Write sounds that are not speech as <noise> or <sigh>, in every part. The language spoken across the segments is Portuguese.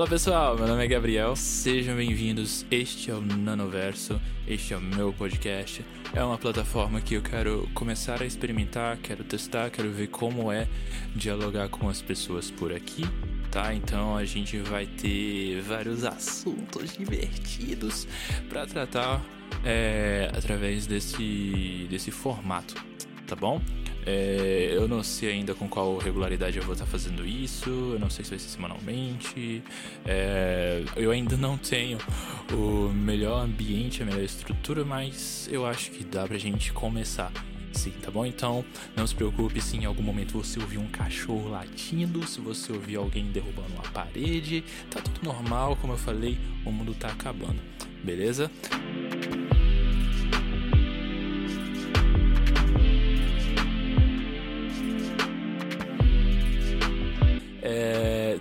Fala pessoal, meu nome é Gabriel, sejam bem-vindos. Este é o Nanoverso, este é o meu podcast. É uma plataforma que eu quero começar a experimentar, quero testar, quero ver como é dialogar com as pessoas por aqui, tá? Então a gente vai ter vários assuntos divertidos para tratar é, através desse, desse formato, tá bom? É, eu não sei ainda com qual regularidade eu vou estar fazendo isso, eu não sei se vai ser semanalmente. É, eu ainda não tenho o melhor ambiente, a melhor estrutura, mas eu acho que dá pra gente começar. Sim, tá bom? Então, não se preocupe se em algum momento você ouvir um cachorro latindo, se você ouvir alguém derrubando uma parede, tá tudo normal, como eu falei, o mundo tá acabando, beleza?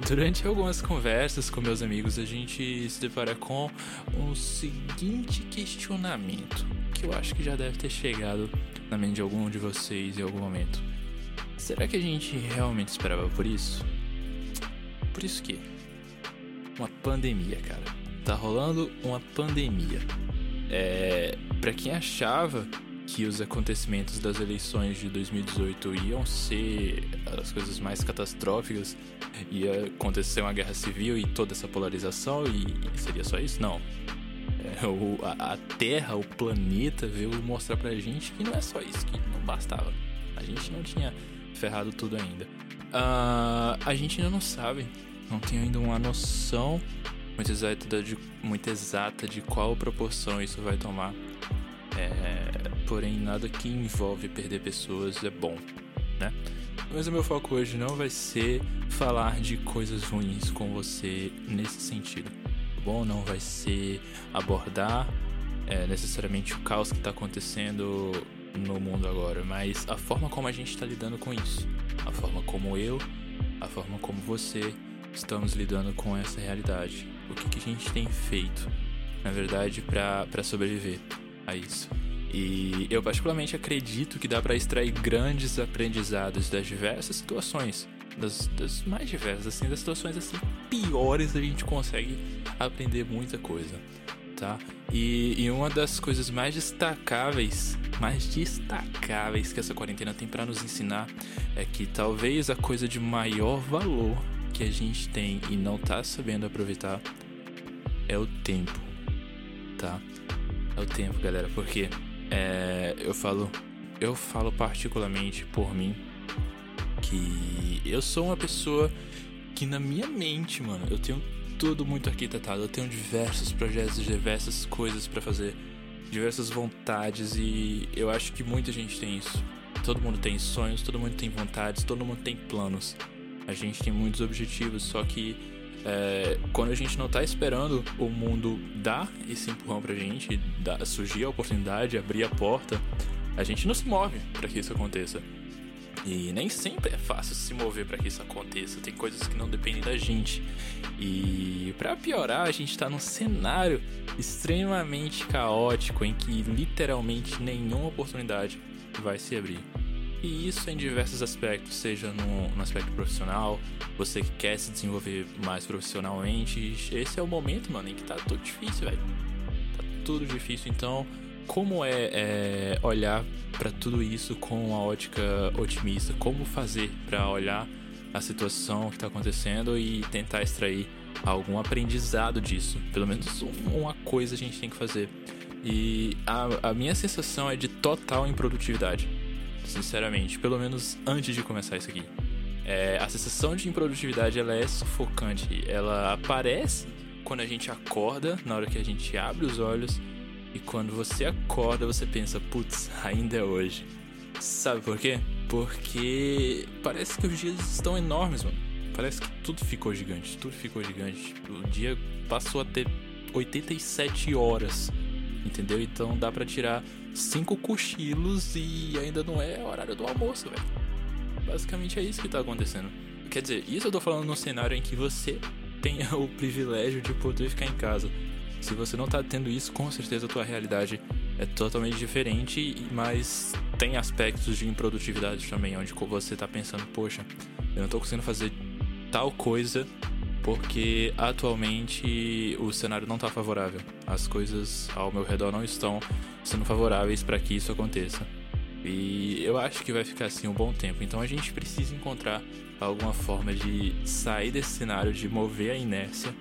Durante algumas conversas com meus amigos, a gente se depara com um seguinte questionamento, que eu acho que já deve ter chegado na mente de algum de vocês em algum momento. Será que a gente realmente esperava por isso? Por isso que? Uma pandemia, cara. Tá rolando uma pandemia. É, para quem achava que os acontecimentos das eleições de 2018 iam ser as coisas mais catastróficas, ia acontecer uma guerra civil e toda essa polarização e seria só isso? Não. É, o, a, a, Terra, o planeta veio mostrar pra gente que não é só isso, que não bastava. A gente não tinha ferrado tudo ainda. Uh, a gente ainda não sabe, não tem ainda uma noção muito exata de, muito exata de qual proporção isso vai tomar. É, porém, nada que envolve perder pessoas é bom, né? Mas o meu foco hoje não vai ser falar de coisas ruins com você nesse sentido, tá bom? Não vai ser abordar é, necessariamente o caos que está acontecendo no mundo agora, mas a forma como a gente está lidando com isso, a forma como eu, a forma como você estamos lidando com essa realidade, o que, que a gente tem feito, na verdade, para sobreviver a isso. E eu particularmente acredito que dá para extrair grandes aprendizados das diversas situações, das, das, mais diversas, assim, das situações assim piores a gente consegue aprender muita coisa, tá? E, e uma das coisas mais destacáveis, mais destacáveis que essa quarentena tem para nos ensinar é que talvez a coisa de maior valor que a gente tem e não tá sabendo aproveitar é o tempo, tá? É o tempo, galera, porque é, eu falo, eu falo particularmente por mim que eu sou uma pessoa que na minha mente, mano, eu tenho tudo muito arquitetado, eu tenho diversos projetos, diversas coisas para fazer, diversas vontades e eu acho que muita gente tem isso. Todo mundo tem sonhos, todo mundo tem vontades, todo mundo tem planos. A gente tem muitos objetivos, só que é, quando a gente não tá esperando o mundo dar esse empurrão pra gente, surgir a oportunidade, abrir a porta, a gente não se move para que isso aconteça. E nem sempre é fácil se mover para que isso aconteça. Tem coisas que não dependem da gente. E para piorar, a gente tá num cenário extremamente caótico em que literalmente nenhuma oportunidade vai se abrir. E isso em diversos aspectos, seja no, no, aspecto profissional, você que quer se desenvolver mais profissionalmente, esse é o momento, mano, em que tá tudo difícil, velho. Tudo difícil, então como é, é olhar para tudo isso com uma ótica otimista? Como fazer para olhar a situação que está acontecendo e tentar extrair algum aprendizado disso? Pelo menos uma coisa a gente tem que fazer. E a, a minha sensação é de total improdutividade sinceramente, pelo menos antes de começar isso aqui. É, a sensação de improdutividade ela é sufocante. Ela aparece quando a gente acorda, na hora que a gente abre os olhos, e quando você acorda, você pensa, putz, ainda é hoje. Sabe por quê? Porque parece que os dias estão enormes, mano. Parece que tudo ficou gigante, tudo ficou gigante. O dia passou a ter 87 horas, entendeu? Então dá para tirar cinco cochilos e ainda não é horário do almoço, velho. Basicamente é isso que tá acontecendo. Quer dizer, isso eu tô falando num cenário em que você tenha o privilégio de poder ficar em casa. Se você não tá tendo isso, com certeza a tua realidade é totalmente diferente, mas tem aspectos de improdutividade também, onde você tá pensando, poxa, eu não tô conseguindo fazer tal coisa porque atualmente o cenário não está favorável. As coisas ao meu redor não estão sendo favoráveis para que isso aconteça. E eu acho que vai ficar assim um bom tempo. Então a gente precisa encontrar alguma forma de sair desse cenário, de mover a inércia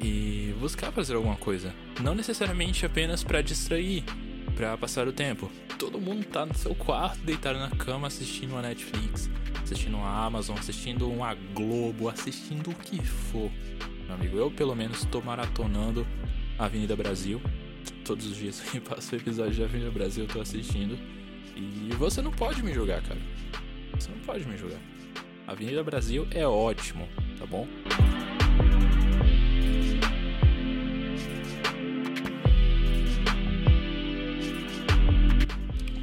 e buscar fazer alguma coisa. Não necessariamente apenas para distrair, para passar o tempo. Todo mundo tá no seu quarto, deitado na cama, assistindo uma Netflix, assistindo uma Amazon, assistindo uma Globo, assistindo o que for. Meu amigo, eu pelo menos tô maratonando Avenida Brasil. Todos os dias que <laughs> passo o episódio de Avenida Brasil eu tô assistindo. E você não pode me julgar, cara. Você não pode me julgar. Avenida Brasil é ótimo, tá bom?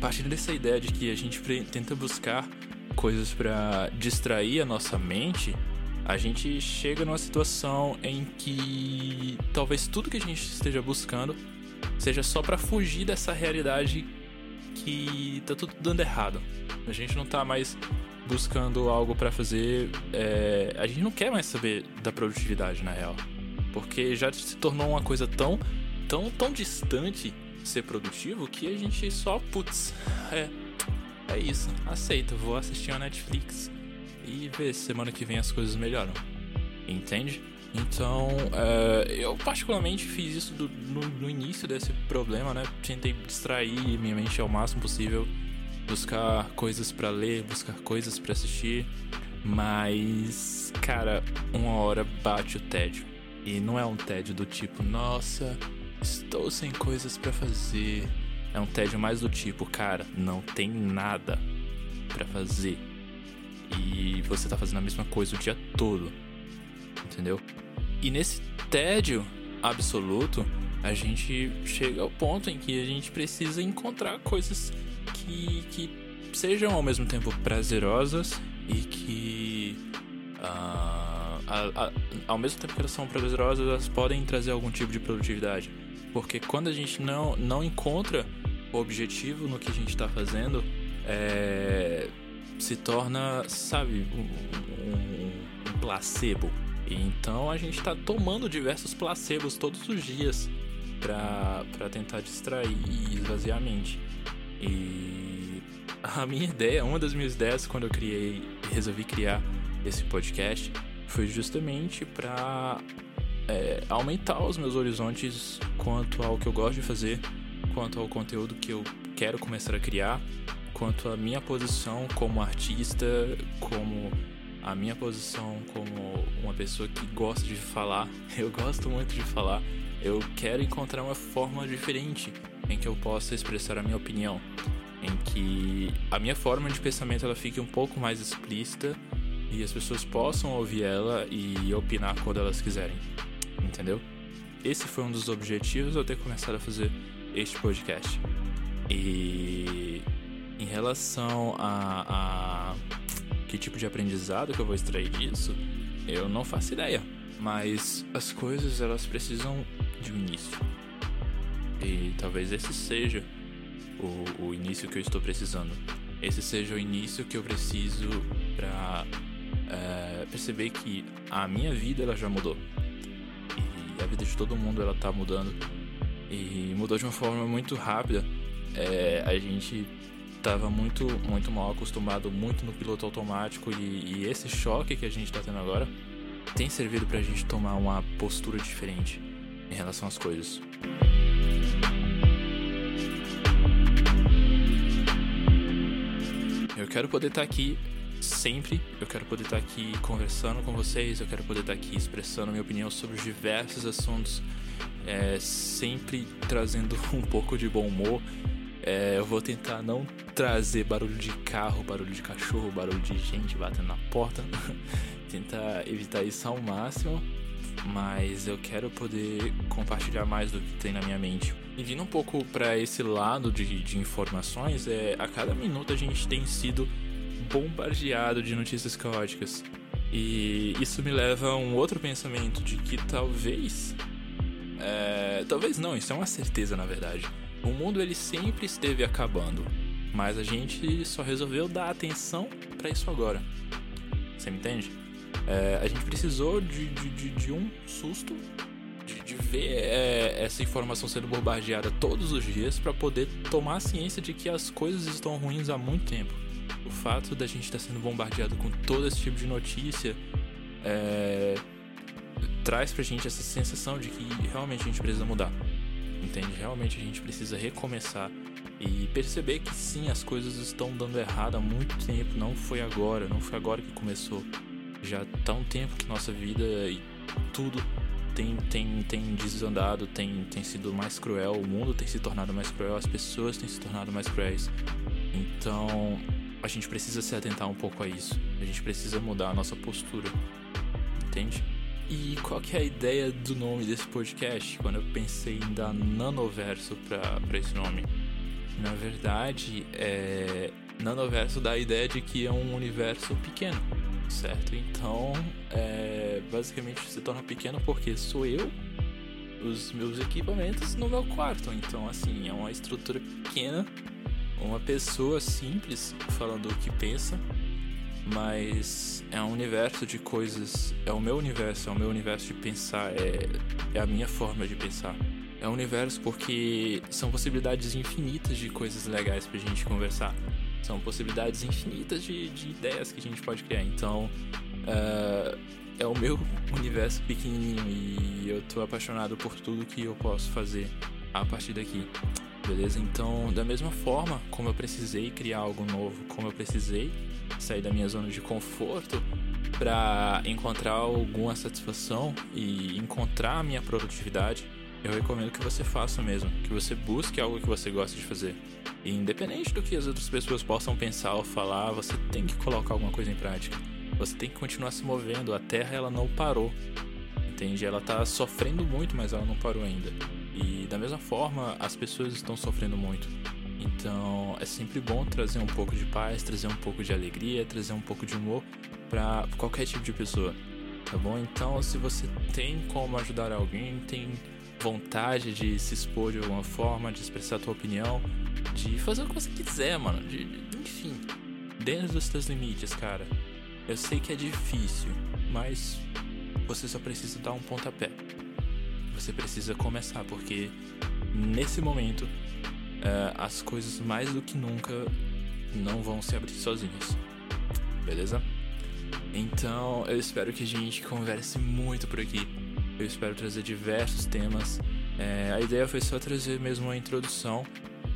partindo dessa ideia de que a gente tenta buscar coisas para distrair a nossa mente, a gente chega numa situação em que talvez tudo que a gente esteja buscando seja só para fugir dessa realidade que tá tudo dando errado. A gente não tá mais buscando algo para fazer, é... a gente não quer mais saber da produtividade na real, porque já se tornou uma coisa tão, tão, tão distante ser produtivo que a gente só, putz, é, é isso, aceita, vou assistir a Netflix e ver se semana que vem as coisas melhoram, entende? Então, é, eu particularmente fiz isso do, no, no, início desse problema, né? Tentei distrair minha mente ao máximo possível, buscar coisas para ler, buscar coisas para assistir, mas, cara, uma hora bate o tédio. E não é um tédio do tipo, nossa, Estou sem coisas para fazer. É um tédio mais do tipo, cara, não tem nada para fazer. E você tá fazendo a mesma coisa o dia todo. Entendeu? E nesse tédio absoluto, a gente chega ao ponto em que a gente precisa encontrar coisas que, que sejam ao mesmo tempo prazerosas e que. Uh, a, a, ao mesmo tempo que elas são prazerosas, elas podem trazer algum tipo de produtividade. Porque quando a gente não, não encontra o objetivo no que a gente está fazendo, é, se torna, sabe, um, um, um placebo. Então a gente está tomando diversos placebos todos os dias para tentar distrair e esvaziar a mente. E a minha ideia, uma das minhas ideias quando eu criei, resolvi criar esse podcast, foi justamente para é, aumentar os meus horizontes quanto ao que eu gosto de fazer, quanto ao conteúdo que eu quero começar a criar, quanto à minha posição como artista, como a minha posição como uma pessoa que gosta de falar. <laughs> Eu gosto muito de falar. Eu quero encontrar uma forma diferente em que eu possa expressar a minha opinião, em que a minha forma de pensamento ela fique um pouco mais explícita e as pessoas possam ouvir ela e opinar quando elas quiserem entendeu? Esse foi um dos objetivos eu ter começado a fazer este podcast. E em relação a, a que tipo de aprendizado que eu vou extrair disso, eu não faço ideia. Mas as coisas elas precisam de um início. E talvez esse seja o, o início que eu estou precisando. Esse seja o início que eu preciso para é, perceber que a minha vida ela já mudou a vida de todo mundo ela tá mudando. E mudou de uma forma muito rápida. É, a gente tava muito, muito mal acostumado, muito no piloto automático. E, e esse choque que a gente tá tendo agora tem servido pra gente tomar uma postura diferente em relação às coisas. Eu quero poder estar tá aqui sempre. Eu quero poder estar aqui conversando com vocês, eu quero poder estar aqui expressando minha opinião sobre os diversos assuntos, é, sempre trazendo <laughs> um pouco de bom humor. É, eu vou tentar não trazer barulho de carro, barulho de cachorro, barulho de gente batendo na porta. <laughs> tentar evitar isso ao máximo. Mas eu quero poder compartilhar mais do que tem na minha mente. E vindo um pouco para esse lado de, de informações, é, a cada minuto a gente tem sido bombardeado de notícias caóticas. E isso me leva a um outro pensamento de que talvez. É, talvez não, isso é uma certeza na verdade. O mundo ele sempre esteve acabando, mas a gente só resolveu dar atenção para isso agora. Você me entende? É, a gente precisou de, de, de, de um susto, de, de ver é, essa informação sendo bombardeada todos os dias para poder tomar ciência de que as coisas estão ruins há muito tempo. O fato da gente estar tá sendo bombardeado com todo esse tipo de notícia é, traz pra gente essa sensação de que realmente a gente precisa mudar. Entende? Realmente a gente precisa recomeçar e perceber que sim, as coisas estão dando errado há muito tempo, não foi agora, não foi agora que começou. Já tá um tempo que nossa vida e tudo tem, tem, tem desandado, tem, tem sido mais cruel, o mundo tem se tornado mais cruel, as pessoas têm se tornado mais cruéis. Então, a gente precisa se atentar um pouco a isso. A gente precisa mudar a nossa postura. Entende? E qual que é a ideia do nome desse podcast? Quando eu pensei em dar nanoverso para esse nome. Na verdade, é... nanoverso dá a ideia de que é um universo pequeno, certo? Então, é... basicamente se torna pequeno porque sou eu, os meus equipamentos no meu quarto. Então, assim, é uma estrutura pequena, uma pessoa simples falando o que pensa mas é um universo de coisas. É o meu universo, é o meu universo de pensar, é, é a minha forma de pensar. É um universo porque são possibilidades infinitas de coisas legais pra gente conversar. São possibilidades infinitas de, de ideias que a gente pode criar. Então, uh, é o meu universo pequenininho e eu tô apaixonado por tudo que eu posso fazer a partir daqui. Beleza? Então, da mesma forma como eu precisei criar algo novo, como eu precisei sair da minha zona de conforto para encontrar alguma satisfação e encontrar a minha produtividade, eu recomendo que você faça mesmo, que você busque algo que você gosta de fazer. E independente do que as outras pessoas possam pensar ou falar, você tem que colocar alguma coisa em prática. Você tem que continuar se movendo. A Terra ela não parou, entende? Ela está sofrendo muito, mas ela não parou ainda. E da mesma forma, as pessoas estão sofrendo muito. Então é sempre bom trazer um pouco de paz, trazer um pouco de alegria, trazer um pouco de humor para qualquer tipo de pessoa, tá bom? Então se você tem como ajudar alguém, tem vontade de se expor de alguma forma, de expressar a tua opinião, de fazer o que você quiser, mano, de, de enfim, dentro dos teus limites, cara. Eu sei que é difícil, mas você só precisa dar um pontapé. Você precisa começar, porque nesse momento uh, as coisas mais do que nunca não vão se abrir sozinhas. Beleza? Então eu espero que a gente converse muito por aqui. Eu espero trazer diversos temas. É, a ideia foi só trazer mesmo uma introdução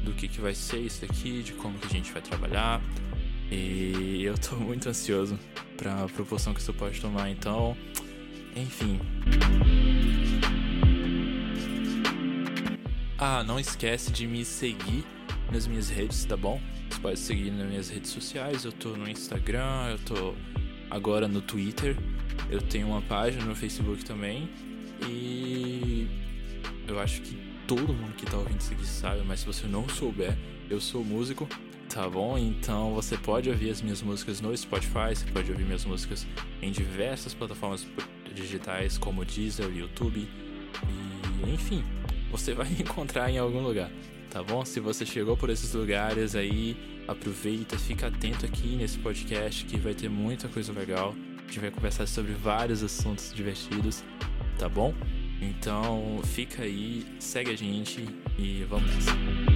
do que, que vai ser isso daqui, de como que a gente vai trabalhar. E eu tô <laughs> muito ansioso para a proporção que isso pode tomar. Então, enfim. Ah, não esquece de me seguir nas minhas redes, tá bom? Você pode seguir nas minhas redes sociais. Eu tô no Instagram, eu tô agora no Twitter. Eu tenho uma página no Facebook também. E eu acho que todo mundo que tá ouvindo isso aqui sabe, mas se você não souber, eu sou músico, tá bom? Então você pode ouvir as minhas músicas no Spotify, você pode ouvir minhas músicas em diversas plataformas digitais como Deezer, YouTube e enfim, você vai <laughs> encontrar em algum lugar, tá bom? Se você chegou por esses lugares aí, aproveita, fica atento aqui nesse podcast que vai ter muita coisa legal. A gente vai conversar sobre vários assuntos divertidos, tá bom? Então fica aí, segue a gente e vamos nessa.